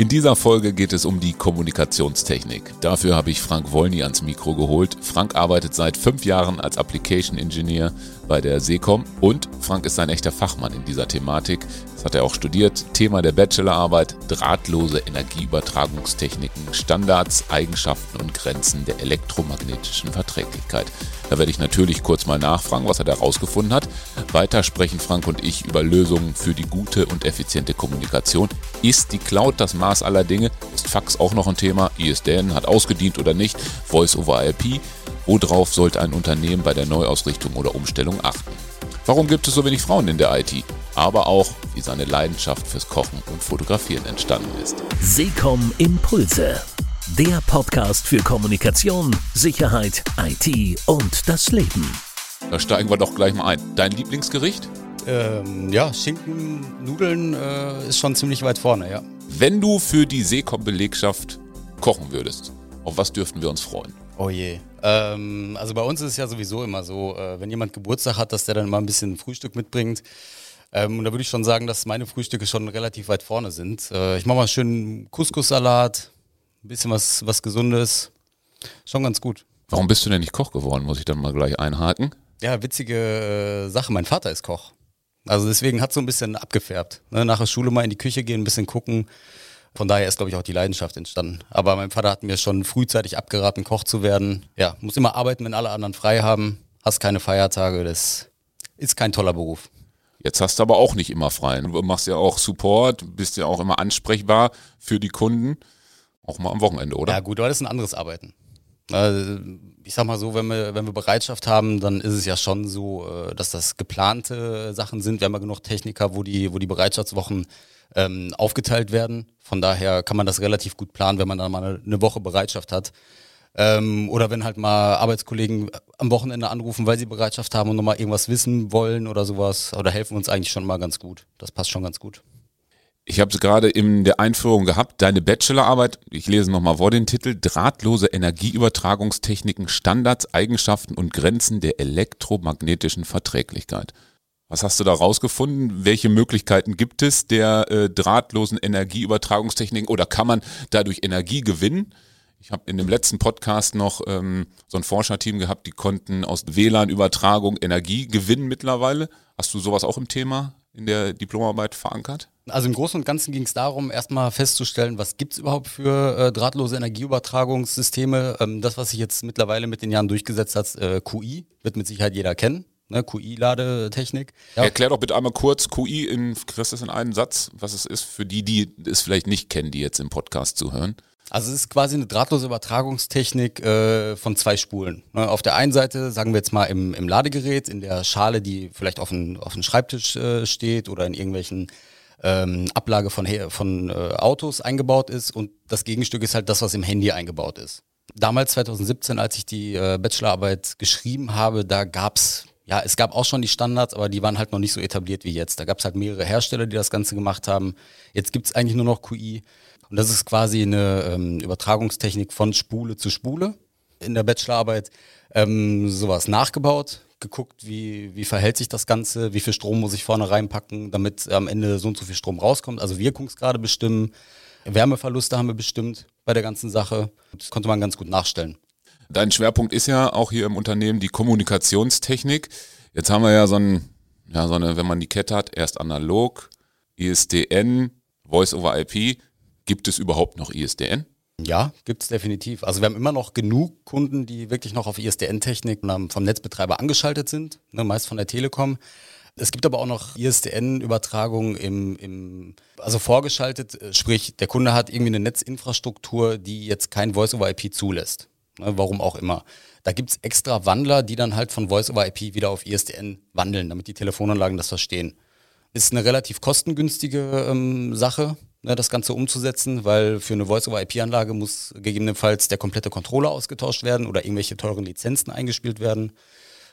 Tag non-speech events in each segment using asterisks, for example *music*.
In dieser Folge geht es um die Kommunikationstechnik. Dafür habe ich Frank Wolny ans Mikro geholt. Frank arbeitet seit fünf Jahren als Application Engineer bei der Secom und Frank ist ein echter Fachmann in dieser Thematik. Das hat er auch studiert. Thema der Bachelorarbeit: drahtlose Energieübertragungstechniken, Standards, Eigenschaften und Grenzen der elektromagnetischen Verträglichkeit. Da werde ich natürlich kurz mal nachfragen, was er da rausgefunden hat. Weiter sprechen Frank und ich über Lösungen für die gute und effiziente Kommunikation. Ist die Cloud das Maß aller Dinge? Ist Fax auch noch ein Thema? ISDN hat ausgedient oder nicht? Voice over IP? Worauf sollte ein Unternehmen bei der Neuausrichtung oder Umstellung achten? Warum gibt es so wenig Frauen in der IT? Aber auch, wie seine Leidenschaft fürs Kochen und Fotografieren entstanden ist. Seekom Impulse. Der Podcast für Kommunikation, Sicherheit, IT und das Leben. Da steigen wir doch gleich mal ein. Dein Lieblingsgericht? Ähm, ja, Schinken, Nudeln äh, ist schon ziemlich weit vorne, ja. Wenn du für die Seekom-Belegschaft kochen würdest, auf was dürften wir uns freuen? Oh je. Ähm, also bei uns ist es ja sowieso immer so, äh, wenn jemand Geburtstag hat, dass der dann mal ein bisschen Frühstück mitbringt. Ähm, und da würde ich schon sagen, dass meine Frühstücke schon relativ weit vorne sind. Äh, ich mache mal schön Couscous-Salat, ein bisschen was, was Gesundes. Schon ganz gut. Warum bist du denn nicht Koch geworden? Muss ich dann mal gleich einhaken? Ja, witzige äh, Sache. Mein Vater ist Koch. Also deswegen hat so ein bisschen abgefärbt. Ne? Nach der Schule mal in die Küche gehen, ein bisschen gucken. Von daher ist, glaube ich, auch die Leidenschaft entstanden. Aber mein Vater hat mir schon frühzeitig abgeraten, Koch zu werden. Ja, muss immer arbeiten, wenn alle anderen frei haben. Hast keine Feiertage. Das ist kein toller Beruf. Jetzt hast du aber auch nicht immer frei. Du machst ja auch Support, bist ja auch immer ansprechbar für die Kunden. Auch mal am Wochenende, oder? Ja, gut, aber das ist ein anderes Arbeiten. Also, ich sag mal so, wenn wir, wenn wir Bereitschaft haben, dann ist es ja schon so, äh, dass das geplante Sachen sind. Wir haben ja genug Techniker, wo die, wo die Bereitschaftswochen ähm, aufgeteilt werden. Von daher kann man das relativ gut planen, wenn man dann mal eine Woche Bereitschaft hat. Ähm, oder wenn halt mal Arbeitskollegen am Wochenende anrufen, weil sie Bereitschaft haben und nochmal irgendwas wissen wollen oder sowas. Oder helfen uns eigentlich schon mal ganz gut. Das passt schon ganz gut. Ich habe es gerade in der Einführung gehabt, deine Bachelorarbeit, ich lese nochmal vor den Titel, Drahtlose Energieübertragungstechniken, Standards, Eigenschaften und Grenzen der elektromagnetischen Verträglichkeit. Was hast du da rausgefunden? Welche Möglichkeiten gibt es der äh, drahtlosen Energieübertragungstechniken oder kann man dadurch Energie gewinnen? Ich habe in dem letzten Podcast noch ähm, so ein Forscherteam gehabt, die konnten aus WLAN-Übertragung Energie gewinnen mittlerweile. Hast du sowas auch im Thema in der Diplomarbeit verankert? Also im Großen und Ganzen ging es darum, erstmal festzustellen, was gibt es überhaupt für äh, drahtlose Energieübertragungssysteme. Ähm, das, was sich jetzt mittlerweile mit den Jahren durchgesetzt hat, äh, QI, wird mit Sicherheit jeder kennen. Ne, QI-Ladetechnik. Ja. Erklär doch bitte einmal kurz QI in Christus in einen Satz, was es ist für die, die es vielleicht nicht kennen, die jetzt im Podcast zuhören. Also es ist quasi eine drahtlose Übertragungstechnik äh, von zwei Spulen. Ne, auf der einen Seite, sagen wir jetzt mal im, im Ladegerät, in der Schale, die vielleicht auf dem auf Schreibtisch äh, steht oder in irgendwelchen ähm, Ablage von, von äh, Autos eingebaut ist und das Gegenstück ist halt das, was im Handy eingebaut ist. Damals 2017, als ich die äh, Bachelorarbeit geschrieben habe, da gab's ja, es gab auch schon die Standards, aber die waren halt noch nicht so etabliert wie jetzt. Da gab's halt mehrere Hersteller, die das Ganze gemacht haben. Jetzt gibt's eigentlich nur noch QI. Und das ist quasi eine ähm, Übertragungstechnik von Spule zu Spule in der Bachelorarbeit. Ähm, sowas nachgebaut, geguckt, wie, wie verhält sich das Ganze, wie viel Strom muss ich vorne reinpacken, damit am Ende so und so viel Strom rauskommt. Also Wirkungsgrade bestimmen, Wärmeverluste haben wir bestimmt bei der ganzen Sache. Das konnte man ganz gut nachstellen. Dein Schwerpunkt ist ja auch hier im Unternehmen die Kommunikationstechnik. Jetzt haben wir ja so, ein, ja, so eine, wenn man die Kette hat, erst analog, ISDN, Voice over IP. Gibt es überhaupt noch ISDN? Ja, gibt es definitiv. Also wir haben immer noch genug Kunden, die wirklich noch auf ISDN-Technik vom Netzbetreiber angeschaltet sind, ne, meist von der Telekom. Es gibt aber auch noch ISDN-Übertragungen im, im, also vorgeschaltet, äh, sprich, der Kunde hat irgendwie eine Netzinfrastruktur, die jetzt kein Voice-over-IP zulässt. Ne, warum auch immer. Da gibt es extra Wandler, die dann halt von Voice-over-IP wieder auf ISDN wandeln, damit die Telefonanlagen das verstehen. Ist eine relativ kostengünstige ähm, Sache ne, das Ganze umzusetzen, weil für eine Voice-over-IP-Anlage muss gegebenenfalls der komplette Controller ausgetauscht werden oder irgendwelche teuren Lizenzen eingespielt werden.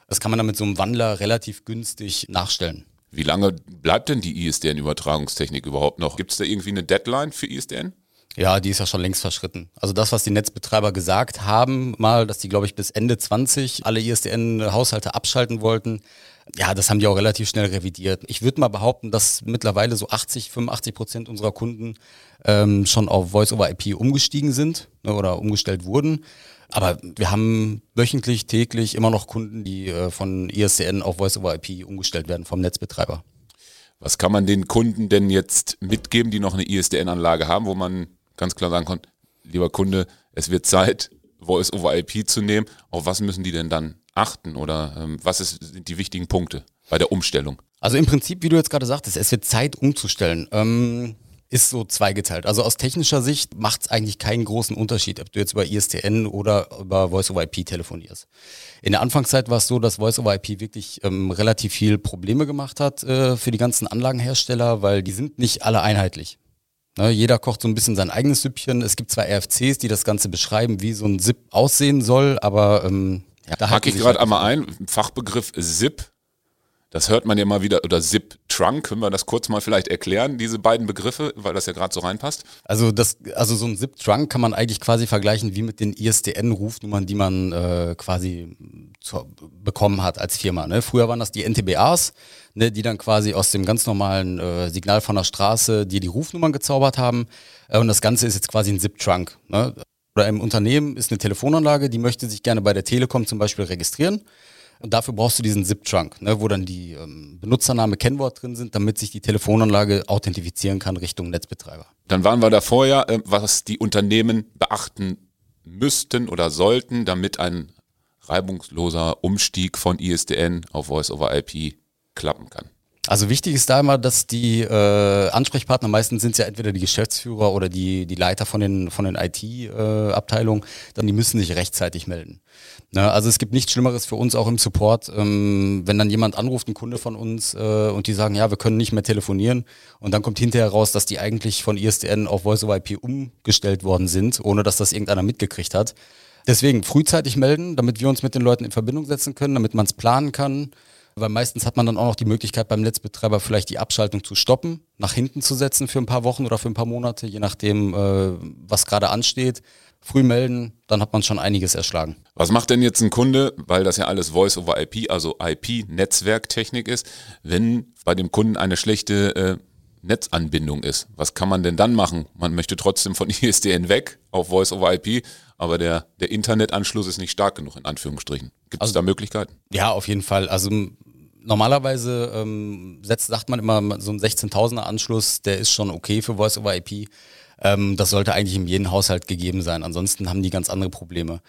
Das kann man dann mit so einem Wandler relativ günstig nachstellen. Wie lange bleibt denn die ISDN-Übertragungstechnik überhaupt noch? Gibt es da irgendwie eine Deadline für ISDN? Ja, die ist ja schon längst verschritten. Also das, was die Netzbetreiber gesagt haben, mal, dass die, glaube ich, bis Ende 20 alle ISDN-Haushalte abschalten wollten, ja, das haben die auch relativ schnell revidiert. Ich würde mal behaupten, dass mittlerweile so 80, 85 Prozent unserer Kunden ähm, schon auf Voice-over-IP umgestiegen sind ne, oder umgestellt wurden. Aber wir haben wöchentlich, täglich immer noch Kunden, die äh, von ISDN auf Voice-over-IP umgestellt werden vom Netzbetreiber. Was kann man den Kunden denn jetzt mitgeben, die noch eine ISDN-Anlage haben, wo man ganz klar sagen kann, lieber Kunde, es wird Zeit, Voice-over-IP zu nehmen. Auf was müssen die denn dann achten oder ähm, was ist, sind die wichtigen Punkte bei der Umstellung? Also im Prinzip, wie du jetzt gerade sagtest, es wird Zeit umzustellen. Ähm, ist so zweigeteilt. Also aus technischer Sicht macht es eigentlich keinen großen Unterschied, ob du jetzt über ISTN oder über Voice-over-IP telefonierst. In der Anfangszeit war es so, dass Voice-over-IP wirklich ähm, relativ viel Probleme gemacht hat äh, für die ganzen Anlagenhersteller, weil die sind nicht alle einheitlich. Ne, jeder kocht so ein bisschen sein eigenes Süppchen. Es gibt zwar RFCs, die das Ganze beschreiben, wie so ein SIP aussehen soll, aber ähm, ja, da hake ich gerade einmal ein. Fachbegriff SIP das hört man ja mal wieder, oder Zip Trunk, können wir das kurz mal vielleicht erklären, diese beiden Begriffe, weil das ja gerade so reinpasst? Also das, also so ein Zip Trunk kann man eigentlich quasi vergleichen wie mit den ISDN-Rufnummern, die man äh, quasi zu, bekommen hat als Firma. Ne? Früher waren das die NTBAs, ne, die dann quasi aus dem ganz normalen äh, Signal von der Straße dir die Rufnummern gezaubert haben. Äh, und das Ganze ist jetzt quasi ein Zip Trunk. Ne? Oder im Unternehmen ist eine Telefonanlage, die möchte sich gerne bei der Telekom zum Beispiel registrieren. Und dafür brauchst du diesen ZIP-Trunk, ne, wo dann die ähm, Benutzername, Kennwort drin sind, damit sich die Telefonanlage authentifizieren kann Richtung Netzbetreiber. Dann waren wir da vorher, äh, was die Unternehmen beachten müssten oder sollten, damit ein reibungsloser Umstieg von ISDN auf Voice-over-IP klappen kann. Also wichtig ist da immer, dass die äh, Ansprechpartner, meistens sind ja entweder die Geschäftsführer oder die, die Leiter von den, von den IT-Abteilungen, äh, dann die müssen sich rechtzeitig melden. Ne? Also es gibt nichts Schlimmeres für uns auch im Support, ähm, wenn dann jemand anruft, ein Kunde von uns, äh, und die sagen, ja, wir können nicht mehr telefonieren und dann kommt hinterher raus, dass die eigentlich von ISDN auf Voice-over-IP umgestellt worden sind, ohne dass das irgendeiner mitgekriegt hat. Deswegen frühzeitig melden, damit wir uns mit den Leuten in Verbindung setzen können, damit man es planen kann. Weil meistens hat man dann auch noch die Möglichkeit beim Netzbetreiber vielleicht die Abschaltung zu stoppen, nach hinten zu setzen für ein paar Wochen oder für ein paar Monate, je nachdem, äh, was gerade ansteht. Früh melden, dann hat man schon einiges erschlagen. Was macht denn jetzt ein Kunde, weil das ja alles Voice over IP, also IP-Netzwerktechnik ist, wenn bei dem Kunden eine schlechte äh, Netzanbindung ist? Was kann man denn dann machen? Man möchte trotzdem von *laughs* ISDN weg auf Voice over IP, aber der, der Internetanschluss ist nicht stark genug, in Anführungsstrichen. Gibt es also, da Möglichkeiten? Ja, auf jeden Fall. Also normalerweise ähm, setzt, sagt man immer, so ein 16.000er Anschluss, der ist schon okay für Voice over IP. Ähm, das sollte eigentlich in jedem Haushalt gegeben sein. Ansonsten haben die ganz andere Probleme.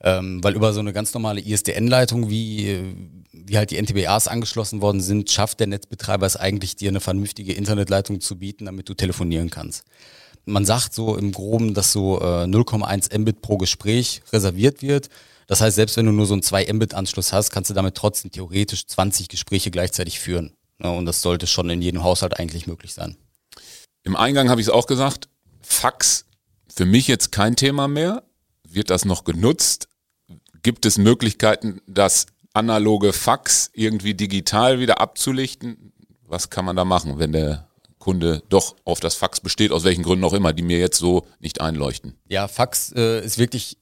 Ähm, weil über so eine ganz normale ISDN-Leitung, wie, wie halt die NTBAs angeschlossen worden sind, schafft der Netzbetreiber es eigentlich, dir eine vernünftige Internetleitung zu bieten, damit du telefonieren kannst. Man sagt so im Groben, dass so äh, 0,1 Mbit pro Gespräch reserviert wird. Das heißt, selbst wenn du nur so einen 2 Mbit-Anschluss hast, kannst du damit trotzdem theoretisch 20 Gespräche gleichzeitig führen. Ja, und das sollte schon in jedem Haushalt eigentlich möglich sein. Im Eingang habe ich es auch gesagt, Fax für mich jetzt kein Thema mehr. Wird das noch genutzt? Gibt es Möglichkeiten, das analoge Fax irgendwie digital wieder abzulichten? Was kann man da machen, wenn der Kunde doch auf das Fax besteht, aus welchen Gründen auch immer, die mir jetzt so nicht einleuchten? Ja, Fax äh, ist wirklich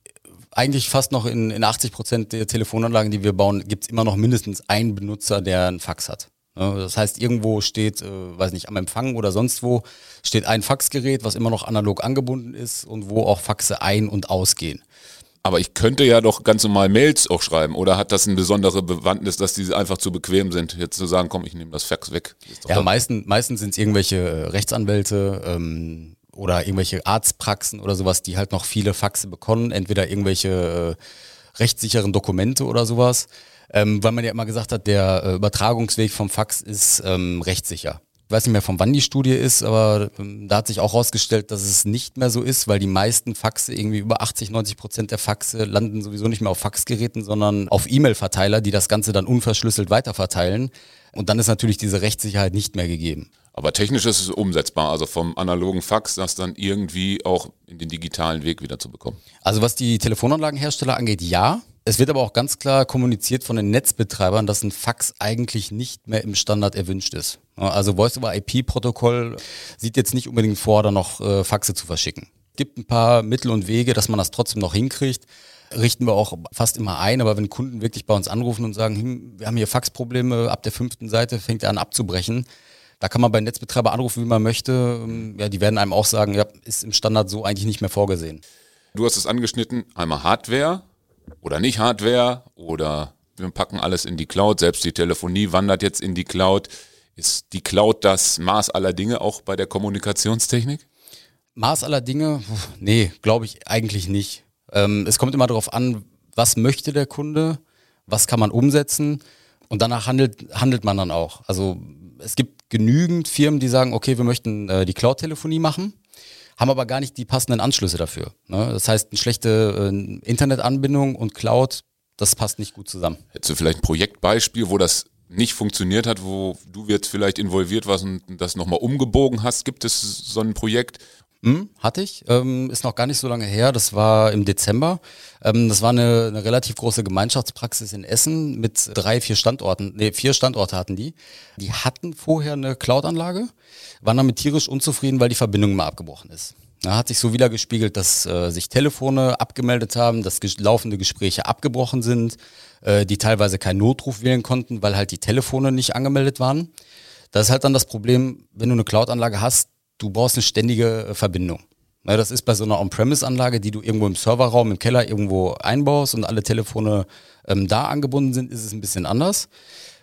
eigentlich fast noch in, in 80 Prozent der Telefonanlagen, die wir bauen, gibt es immer noch mindestens einen Benutzer, der einen Fax hat. Das heißt, irgendwo steht, äh, weiß nicht, am Empfang oder sonst wo, steht ein Faxgerät, was immer noch analog angebunden ist und wo auch Faxe ein- und ausgehen. Aber ich könnte ja doch ganz normal Mails auch schreiben. Oder hat das eine besondere Bewandtnis, dass diese einfach zu bequem sind, jetzt zu sagen, komm, ich nehme das Fax weg? Ja, meistens, meistens sind es irgendwelche äh, Rechtsanwälte ähm, oder irgendwelche Arztpraxen oder sowas, die halt noch viele Faxe bekommen. Entweder irgendwelche äh, rechtssicheren Dokumente oder sowas ähm, weil man ja immer gesagt hat, der äh, Übertragungsweg vom Fax ist ähm, rechtssicher. Ich weiß nicht mehr, von wann die Studie ist, aber ähm, da hat sich auch herausgestellt, dass es nicht mehr so ist, weil die meisten Faxe, irgendwie über 80, 90 Prozent der Faxe landen sowieso nicht mehr auf Faxgeräten, sondern auf E-Mail-Verteiler, die das Ganze dann unverschlüsselt weiterverteilen. Und dann ist natürlich diese Rechtssicherheit nicht mehr gegeben. Aber technisch ist es umsetzbar, also vom analogen Fax das dann irgendwie auch in den digitalen Weg wieder zu bekommen. Also was die Telefonanlagenhersteller angeht, ja. Es wird aber auch ganz klar kommuniziert von den Netzbetreibern, dass ein Fax eigentlich nicht mehr im Standard erwünscht ist. Also Voice-over-IP-Protokoll sieht jetzt nicht unbedingt vor, da noch äh, Faxe zu verschicken. Gibt ein paar Mittel und Wege, dass man das trotzdem noch hinkriegt. Richten wir auch fast immer ein, aber wenn Kunden wirklich bei uns anrufen und sagen, hm, wir haben hier Faxprobleme, ab der fünften Seite fängt er an abzubrechen, da kann man bei Netzbetreiber anrufen, wie man möchte. Ähm, ja, die werden einem auch sagen, ja, ist im Standard so eigentlich nicht mehr vorgesehen. Du hast es angeschnitten, einmal Hardware oder nicht Hardware oder wir packen alles in die Cloud, selbst die Telefonie wandert jetzt in die Cloud. Ist die Cloud das Maß aller Dinge auch bei der Kommunikationstechnik? Maß aller Dinge? Nee, glaube ich eigentlich nicht. Ähm, es kommt immer darauf an, was möchte der Kunde, was kann man umsetzen und danach handelt, handelt man dann auch. Also es gibt genügend Firmen, die sagen, okay, wir möchten äh, die Cloud-Telefonie machen, haben aber gar nicht die passenden Anschlüsse dafür. Ne? Das heißt, eine schlechte äh, Internetanbindung und Cloud, das passt nicht gut zusammen. Hättest du vielleicht ein Projektbeispiel, wo das nicht funktioniert hat, wo du jetzt vielleicht involviert warst und das nochmal umgebogen hast? Gibt es so ein Projekt, hm, hatte ich. Ähm, ist noch gar nicht so lange her. Das war im Dezember. Ähm, das war eine, eine relativ große Gemeinschaftspraxis in Essen mit drei, vier Standorten. Nee, vier Standorte hatten die. Die hatten vorher eine Cloud-Anlage, waren damit tierisch unzufrieden, weil die Verbindung mal abgebrochen ist. Da hat sich so wieder gespiegelt, dass äh, sich Telefone abgemeldet haben, dass ges laufende Gespräche abgebrochen sind, äh, die teilweise keinen Notruf wählen konnten, weil halt die Telefone nicht angemeldet waren. Das ist halt dann das Problem, wenn du eine Cloud-Anlage hast, du brauchst eine ständige äh, Verbindung. Das ist bei so einer On-Premise-Anlage, die du irgendwo im Serverraum, im Keller irgendwo einbaust und alle Telefone ähm, da angebunden sind, ist es ein bisschen anders.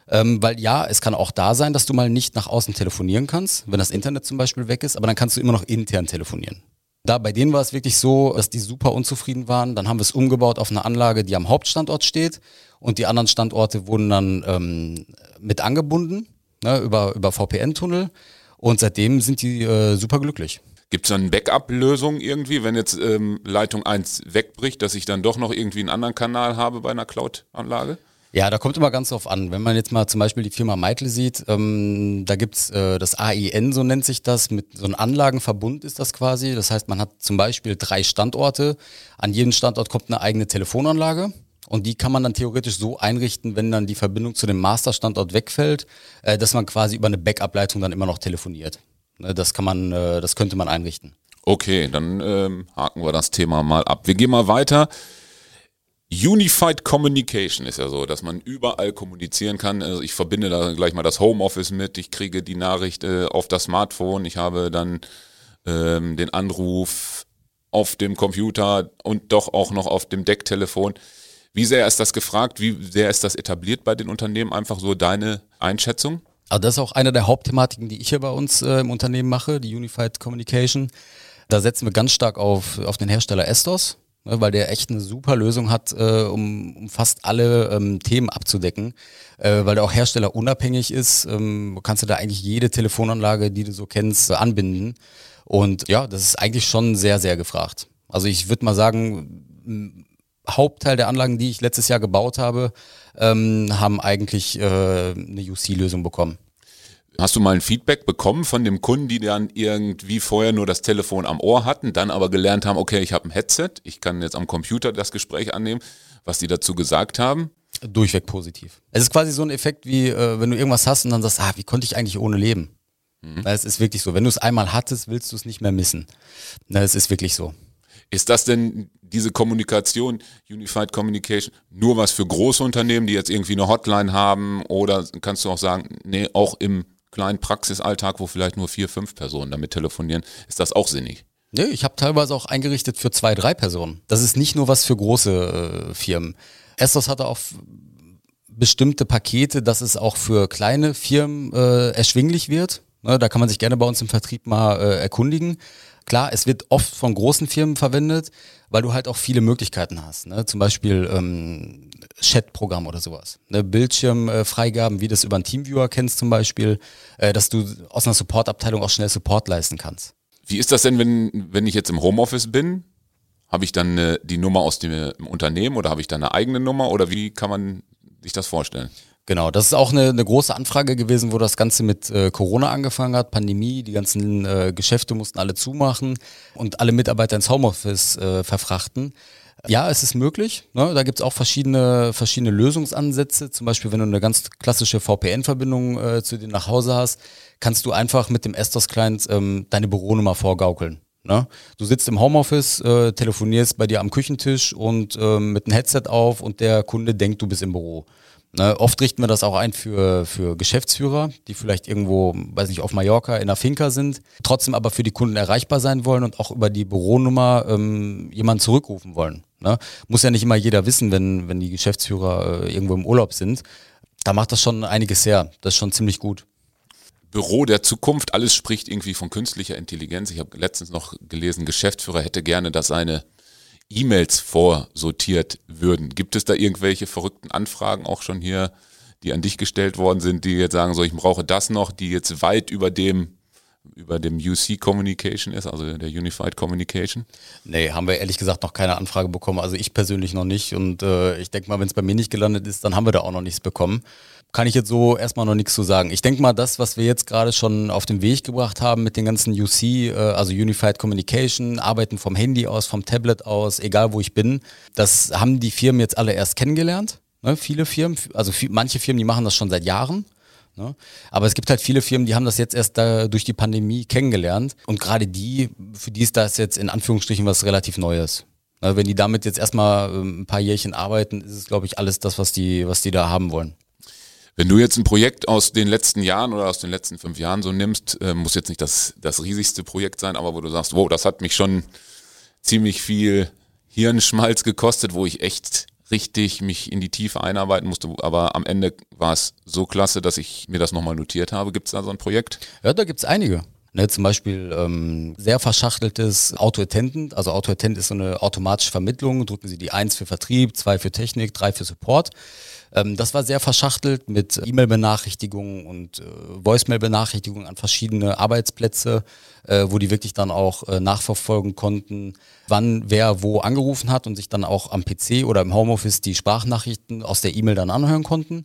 Ähm, weil ja, es kann auch da sein, dass du mal nicht nach außen telefonieren kannst, wenn das Internet zum Beispiel weg ist, aber dann kannst du immer noch intern telefonieren. Da bei denen war es wirklich so, dass die super unzufrieden waren. Dann haben wir es umgebaut auf eine Anlage, die am Hauptstandort steht und die anderen Standorte wurden dann ähm, mit angebunden ne, über, über VPN-Tunnel. Und seitdem sind die äh, super glücklich. Gibt es dann eine Backup-Lösung irgendwie, wenn jetzt ähm, Leitung 1 wegbricht, dass ich dann doch noch irgendwie einen anderen Kanal habe bei einer Cloud-Anlage? Ja, da kommt immer ganz drauf an. Wenn man jetzt mal zum Beispiel die Firma Meitel sieht, ähm, da gibt's äh, das AIN, so nennt sich das, mit so einem Anlagenverbund ist das quasi. Das heißt, man hat zum Beispiel drei Standorte. An jedem Standort kommt eine eigene Telefonanlage. Und die kann man dann theoretisch so einrichten, wenn dann die Verbindung zu dem Masterstandort wegfällt, äh, dass man quasi über eine Backup-Leitung dann immer noch telefoniert. Ne, das kann man, äh, das könnte man einrichten. Okay, dann ähm, haken wir das Thema mal ab. Wir gehen mal weiter. Unified Communication ist ja so, dass man überall kommunizieren kann. Also ich verbinde da gleich mal das Homeoffice mit. Ich kriege die Nachricht äh, auf das Smartphone. Ich habe dann ähm, den Anruf auf dem Computer und doch auch noch auf dem Decktelefon. Wie sehr ist das gefragt? Wie sehr ist das etabliert bei den Unternehmen? Einfach so deine Einschätzung? Also das ist auch eine der Hauptthematiken, die ich hier bei uns äh, im Unternehmen mache, die Unified Communication. Da setzen wir ganz stark auf, auf den Hersteller Estos, ne, weil der echt eine super Lösung hat, äh, um, um fast alle ähm, Themen abzudecken, äh, weil der auch herstellerunabhängig ist. Ähm, kannst du da eigentlich jede Telefonanlage, die du so kennst, äh, anbinden. Und ja, das ist eigentlich schon sehr, sehr gefragt. Also ich würde mal sagen, Hauptteil der Anlagen, die ich letztes Jahr gebaut habe, ähm, haben eigentlich äh, eine UC-Lösung bekommen. Hast du mal ein Feedback bekommen von dem Kunden, die dann irgendwie vorher nur das Telefon am Ohr hatten, dann aber gelernt haben, okay, ich habe ein Headset, ich kann jetzt am Computer das Gespräch annehmen, was die dazu gesagt haben? Durchweg positiv. Es ist quasi so ein Effekt wie, äh, wenn du irgendwas hast und dann sagst, ah, wie konnte ich eigentlich ohne leben? Mhm. Es ist wirklich so. Wenn du es einmal hattest, willst du es nicht mehr missen. Es ist wirklich so. Ist das denn diese Kommunikation, Unified Communication, nur was für große Unternehmen, die jetzt irgendwie eine Hotline haben? Oder kannst du auch sagen, nee, auch im kleinen Praxisalltag, wo vielleicht nur vier, fünf Personen damit telefonieren, ist das auch sinnig? Nee, ich habe teilweise auch eingerichtet für zwei, drei Personen. Das ist nicht nur was für große äh, Firmen. Estos hatte auch bestimmte Pakete, dass es auch für kleine Firmen äh, erschwinglich wird. Ne, da kann man sich gerne bei uns im Vertrieb mal äh, erkundigen. Klar, es wird oft von großen Firmen verwendet, weil du halt auch viele Möglichkeiten hast. Ne? Zum Beispiel ähm, Chat-Programm oder sowas. Ne? Bildschirmfreigaben, äh, wie das über einen Teamviewer kennst zum Beispiel, äh, dass du aus einer Supportabteilung auch schnell Support leisten kannst. Wie ist das denn, wenn, wenn ich jetzt im Homeoffice bin? Habe ich dann äh, die Nummer aus dem Unternehmen oder habe ich dann eine eigene Nummer oder wie kann man sich das vorstellen? Genau, das ist auch eine, eine große Anfrage gewesen, wo das Ganze mit äh, Corona angefangen hat, Pandemie, die ganzen äh, Geschäfte mussten alle zumachen und alle Mitarbeiter ins Homeoffice äh, verfrachten. Ja, es ist möglich. Ne? Da gibt's auch verschiedene, verschiedene Lösungsansätze. Zum Beispiel, wenn du eine ganz klassische VPN-Verbindung äh, zu dir nach Hause hast, kannst du einfach mit dem Estos-Client ähm, deine Büronummer vorgaukeln. Ne? Du sitzt im Homeoffice, äh, telefonierst bei dir am Küchentisch und äh, mit einem Headset auf und der Kunde denkt, du bist im Büro. Ne? Oft richten wir das auch ein für, für Geschäftsführer, die vielleicht irgendwo, weiß nicht, auf Mallorca in der Finca sind, trotzdem aber für die Kunden erreichbar sein wollen und auch über die Büronummer ähm, jemanden zurückrufen wollen. Ne? Muss ja nicht immer jeder wissen, wenn, wenn die Geschäftsführer äh, irgendwo im Urlaub sind. Da macht das schon einiges her. Das ist schon ziemlich gut. Büro der Zukunft. Alles spricht irgendwie von künstlicher Intelligenz. Ich habe letztens noch gelesen, Geschäftsführer hätte gerne, dass seine E-Mails vorsortiert würden. Gibt es da irgendwelche verrückten Anfragen auch schon hier, die an dich gestellt worden sind, die jetzt sagen, so ich brauche das noch, die jetzt weit über dem über dem UC Communication ist, also der Unified Communication? Nee, haben wir ehrlich gesagt noch keine Anfrage bekommen. Also ich persönlich noch nicht. Und äh, ich denke mal, wenn es bei mir nicht gelandet ist, dann haben wir da auch noch nichts bekommen kann ich jetzt so erstmal noch nichts zu sagen. Ich denke mal, das, was wir jetzt gerade schon auf den Weg gebracht haben mit den ganzen UC, äh, also Unified Communication, Arbeiten vom Handy aus, vom Tablet aus, egal wo ich bin, das haben die Firmen jetzt alle erst kennengelernt. Ne? Viele Firmen, also viel, manche Firmen, die machen das schon seit Jahren. Ne? Aber es gibt halt viele Firmen, die haben das jetzt erst da durch die Pandemie kennengelernt. Und gerade die, für die ist das jetzt in Anführungsstrichen was relativ Neues. Ne? Wenn die damit jetzt erstmal ähm, ein paar Jährchen arbeiten, ist es, glaube ich, alles das, was die, was die da haben wollen. Wenn du jetzt ein Projekt aus den letzten Jahren oder aus den letzten fünf Jahren so nimmst, äh, muss jetzt nicht das, das riesigste Projekt sein, aber wo du sagst, wow, das hat mich schon ziemlich viel Hirnschmalz gekostet, wo ich echt richtig mich in die Tiefe einarbeiten musste, aber am Ende war es so klasse, dass ich mir das nochmal notiert habe. Gibt es da so ein Projekt? Ja, da gibt es einige. Ne, zum Beispiel ähm, sehr verschachteltes Auto-Attendant. Also Auto-Attendant ist so eine automatische Vermittlung. Drücken Sie die 1 für Vertrieb, 2 für Technik, 3 für Support. Ähm, das war sehr verschachtelt mit E-Mail-Benachrichtigungen und äh, Voicemail-Benachrichtigungen an verschiedene Arbeitsplätze, äh, wo die wirklich dann auch äh, nachverfolgen konnten, wann wer wo angerufen hat und sich dann auch am PC oder im Homeoffice die Sprachnachrichten aus der E-Mail dann anhören konnten.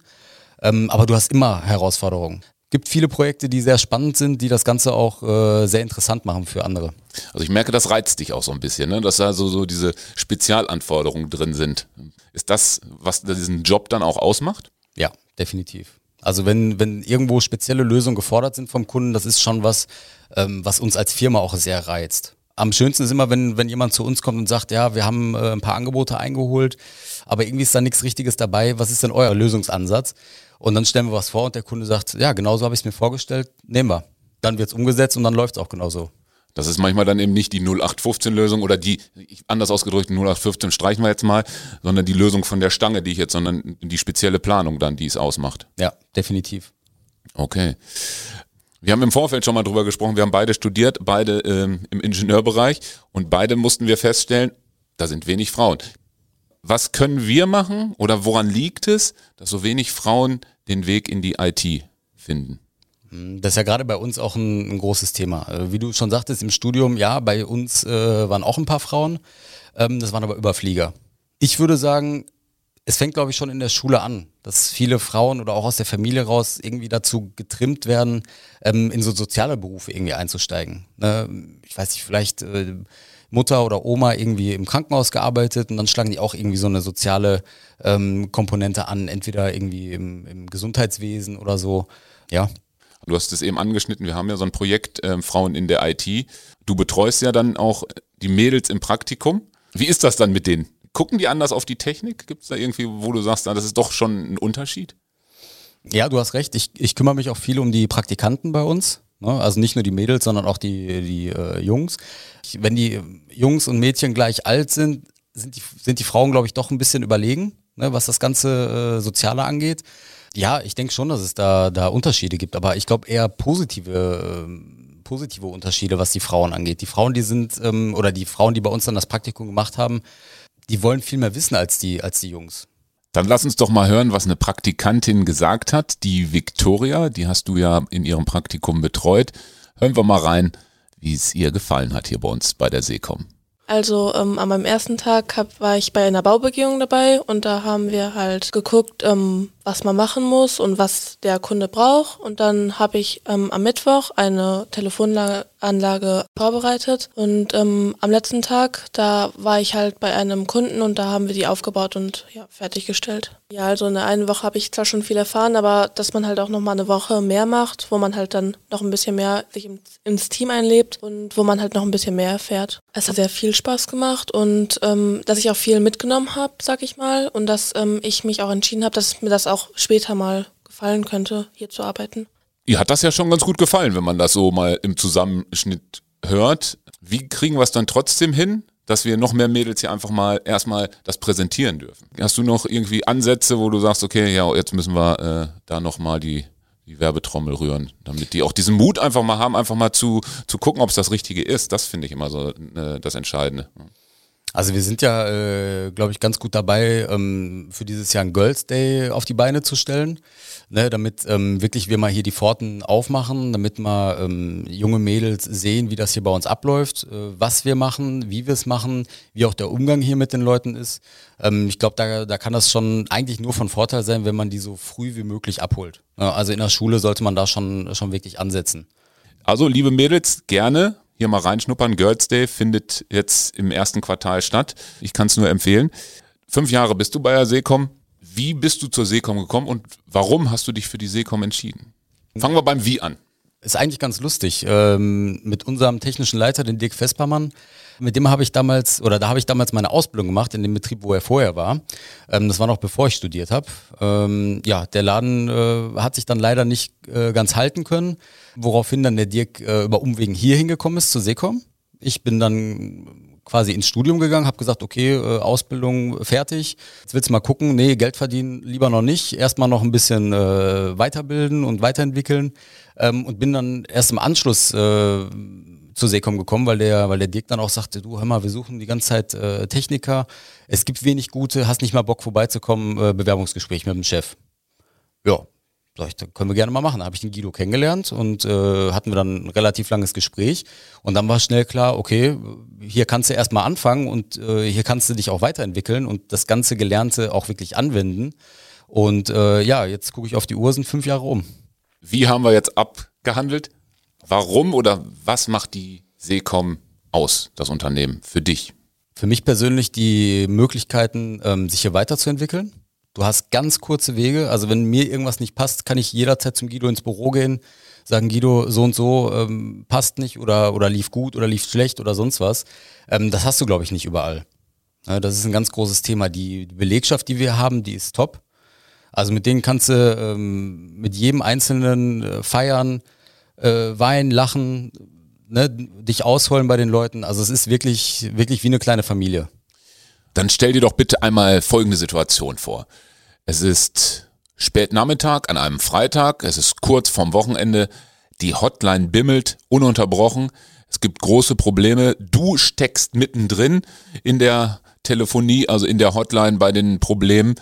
Ähm, aber du hast immer Herausforderungen gibt viele Projekte, die sehr spannend sind, die das Ganze auch äh, sehr interessant machen für andere. Also ich merke, das reizt dich auch so ein bisschen, ne? dass da so, so diese Spezialanforderungen drin sind. Ist das, was diesen Job dann auch ausmacht? Ja, definitiv. Also wenn, wenn irgendwo spezielle Lösungen gefordert sind vom Kunden, das ist schon was, ähm, was uns als Firma auch sehr reizt. Am schönsten ist immer, wenn, wenn jemand zu uns kommt und sagt, ja, wir haben äh, ein paar Angebote eingeholt, aber irgendwie ist da nichts Richtiges dabei. Was ist denn euer Lösungsansatz? Und dann stellen wir was vor und der Kunde sagt, ja, genauso habe ich es mir vorgestellt, nehmen wir. Dann wird es umgesetzt und dann läuft es auch genauso. Das ist manchmal dann eben nicht die 0815-Lösung oder die, anders ausgedrückt, 0815 streichen wir jetzt mal, sondern die Lösung von der Stange, die ich jetzt, sondern die spezielle Planung dann, die es ausmacht. Ja, definitiv. Okay. Wir haben im Vorfeld schon mal drüber gesprochen, wir haben beide studiert, beide ähm, im Ingenieurbereich und beide mussten wir feststellen, da sind wenig Frauen. Was können wir machen oder woran liegt es, dass so wenig Frauen den Weg in die IT finden? Hm, das ist ja gerade bei uns auch ein, ein, großes Thema. Äh, wie du schon sagtest, im Studium, ja, bei uns äh, waren auch ein paar Frauen. Ähm, das waren aber Überflieger. Ich würde sagen, es fängt, glaube ich, schon in der Schule an, dass viele Frauen oder auch aus der Familie raus irgendwie dazu getrimmt werden, ähm, in so soziale Berufe irgendwie einzusteigen. Ne? Ich weiß nicht, vielleicht äh, Mutter oder Oma irgendwie im Krankenhaus gearbeitet und dann schlagen die auch irgendwie so eine soziale ähm, Komponente an, entweder irgendwie im, im Gesundheitswesen oder so. Ja, Du hast es eben angeschnitten, wir haben ja so ein Projekt äh, Frauen in der IT. Du betreust ja dann auch die Mädels im Praktikum. Wie ist das dann mit denen? Gucken die anders auf die Technik? Gibt es da irgendwie, wo du sagst, das ist doch schon ein Unterschied? Ja, du hast recht. Ich, ich kümmere mich auch viel um die Praktikanten bei uns. Ne? Also nicht nur die Mädels, sondern auch die, die äh, Jungs. Ich, wenn die Jungs und Mädchen gleich alt sind, sind die, sind die Frauen, glaube ich, doch ein bisschen überlegen, ne? was das ganze äh, Soziale angeht. Ja, ich denke schon, dass es da, da Unterschiede gibt, aber ich glaube eher positive, äh, positive Unterschiede, was die Frauen angeht. Die Frauen, die sind, ähm, oder die Frauen, die bei uns dann das Praktikum gemacht haben, die wollen viel mehr wissen als die, als die Jungs. Dann lass uns doch mal hören, was eine Praktikantin gesagt hat, die Victoria, die hast du ja in ihrem Praktikum betreut. Hören wir mal rein, wie es ihr gefallen hat hier bei uns bei der Seekom. Also ähm, an meinem ersten Tag hab, war ich bei einer Baubegehung dabei und da haben wir halt geguckt, ähm, was man machen muss und was der Kunde braucht. Und dann habe ich ähm, am Mittwoch eine Telefonanlage vorbereitet. Und ähm, am letzten Tag, da war ich halt bei einem Kunden und da haben wir die aufgebaut und ja, fertiggestellt. Ja, also in der einen Woche habe ich zwar schon viel erfahren, aber dass man halt auch nochmal eine Woche mehr macht, wo man halt dann noch ein bisschen mehr sich ins Team einlebt und wo man halt noch ein bisschen mehr erfährt. Es hat sehr viel Spaß gemacht und ähm, dass ich auch viel mitgenommen habe, sag ich mal, und dass ähm, ich mich auch entschieden habe, dass mir das auch später mal gefallen könnte, hier zu arbeiten. Ihr hat das ja schon ganz gut gefallen, wenn man das so mal im Zusammenschnitt hört. Wie kriegen wir es dann trotzdem hin, dass wir noch mehr Mädels hier einfach mal erstmal das präsentieren dürfen? Hast du noch irgendwie Ansätze, wo du sagst, okay, ja, jetzt müssen wir äh, da nochmal die, die Werbetrommel rühren, damit die auch diesen Mut einfach mal haben, einfach mal zu, zu gucken, ob es das Richtige ist. Das finde ich immer so äh, das Entscheidende. Also wir sind ja, äh, glaube ich, ganz gut dabei, ähm, für dieses Jahr ein Girls Day auf die Beine zu stellen, ne, damit ähm, wirklich wir mal hier die Pforten aufmachen, damit mal ähm, junge Mädels sehen, wie das hier bei uns abläuft, äh, was wir machen, wie wir es machen, wie auch der Umgang hier mit den Leuten ist. Ähm, ich glaube, da, da kann das schon eigentlich nur von Vorteil sein, wenn man die so früh wie möglich abholt. Ja, also in der Schule sollte man da schon, schon wirklich ansetzen. Also liebe Mädels, gerne hier mal reinschnuppern. Girls Day findet jetzt im ersten Quartal statt. Ich kann es nur empfehlen. Fünf Jahre bist du bei der Seekom. Wie bist du zur Seekom gekommen und warum hast du dich für die Seekom entschieden? Fangen wir beim Wie an. Ist eigentlich ganz lustig. Ähm, mit unserem technischen Leiter, den Dirk Vespermann, mit dem habe ich damals, oder da habe ich damals meine Ausbildung gemacht in dem Betrieb, wo er vorher war. Ähm, das war noch bevor ich studiert habe. Ähm, ja, der Laden äh, hat sich dann leider nicht äh, ganz halten können, woraufhin dann der Dirk äh, über Umwegen hier hingekommen ist, zur Seekom. Ich bin dann quasi ins Studium gegangen, habe gesagt, okay, äh, Ausbildung fertig. Jetzt willst du mal gucken, nee, Geld verdienen lieber noch nicht. Erstmal noch ein bisschen äh, weiterbilden und weiterentwickeln. Ähm, und bin dann erst im Anschluss äh, zur Seekom gekommen, weil der, weil der Dirk dann auch sagte, du hör mal, wir suchen die ganze Zeit äh, Techniker. Es gibt wenig gute, hast nicht mal Bock vorbeizukommen, äh, Bewerbungsgespräch mit dem Chef. Ja, Sag ich, das können wir gerne mal machen. Da habe ich den Guido kennengelernt und äh, hatten wir dann ein relativ langes Gespräch. Und dann war schnell klar, okay, hier kannst du erstmal anfangen und äh, hier kannst du dich auch weiterentwickeln und das ganze Gelernte auch wirklich anwenden. Und äh, ja, jetzt gucke ich auf die Uhr, sind fünf Jahre um. Wie haben wir jetzt abgehandelt? Warum oder was macht die Seekom aus, das Unternehmen, für dich? Für mich persönlich die Möglichkeiten, ähm, sich hier weiterzuentwickeln Du hast ganz kurze Wege. Also wenn mir irgendwas nicht passt, kann ich jederzeit zum Guido ins Büro gehen, sagen Guido, so und so ähm, passt nicht oder, oder lief gut oder lief schlecht oder sonst was. Ähm, das hast du, glaube ich, nicht überall. Ja, das ist ein ganz großes Thema. Die Belegschaft, die wir haben, die ist top. Also mit denen kannst du ähm, mit jedem Einzelnen äh, feiern, äh, weinen, lachen, ne, dich ausholen bei den Leuten. Also es ist wirklich, wirklich wie eine kleine Familie. Dann stell dir doch bitte einmal folgende Situation vor. Es ist spät Nachmittag an einem Freitag, es ist kurz vorm Wochenende, die Hotline bimmelt ununterbrochen, es gibt große Probleme, du steckst mittendrin in der Telefonie, also in der Hotline bei den Problemen.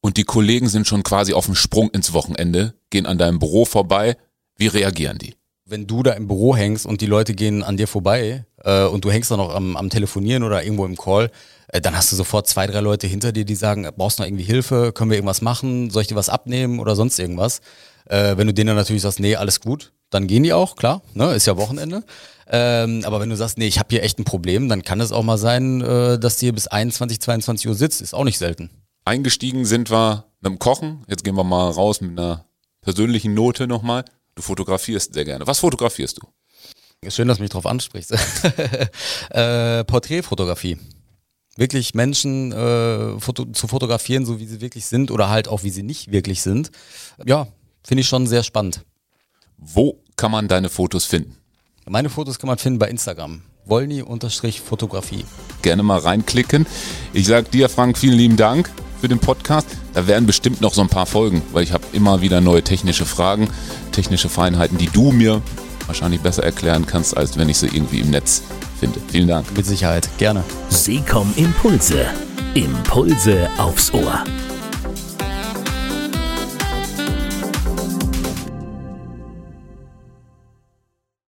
Und die Kollegen sind schon quasi auf dem Sprung ins Wochenende, gehen an deinem Büro vorbei. Wie reagieren die? Wenn du da im Büro hängst und die Leute gehen an dir vorbei äh, und du hängst da noch am, am Telefonieren oder irgendwo im Call, äh, dann hast du sofort zwei, drei Leute hinter dir, die sagen, brauchst du noch irgendwie Hilfe, können wir irgendwas machen, soll ich dir was abnehmen oder sonst irgendwas. Äh, wenn du denen dann natürlich sagst, nee, alles gut, dann gehen die auch, klar, ne, ist ja Wochenende. Ähm, aber wenn du sagst, nee, ich habe hier echt ein Problem, dann kann es auch mal sein, äh, dass hier bis 21, 22 Uhr sitzt, ist auch nicht selten. Eingestiegen sind wir mit dem Kochen, jetzt gehen wir mal raus mit einer persönlichen Note nochmal. Du fotografierst sehr gerne. Was fotografierst du? Schön, dass du mich drauf ansprichst. *laughs* äh, Porträtfotografie wirklich Menschen äh, foto zu fotografieren, so wie sie wirklich sind oder halt auch wie sie nicht wirklich sind. Ja, finde ich schon sehr spannend. Wo kann man deine Fotos finden? Meine Fotos kann man finden bei Instagram. Wolny-Fotografie. Gerne mal reinklicken. Ich sage dir, Frank, vielen lieben Dank für den Podcast. Da werden bestimmt noch so ein paar Folgen, weil ich habe immer wieder neue technische Fragen, technische Feinheiten, die du mir wahrscheinlich besser erklären kannst, als wenn ich sie irgendwie im Netz finde. Vielen Dank. Mit Sicherheit, gerne. Sie kommen Impulse. Impulse aufs Ohr.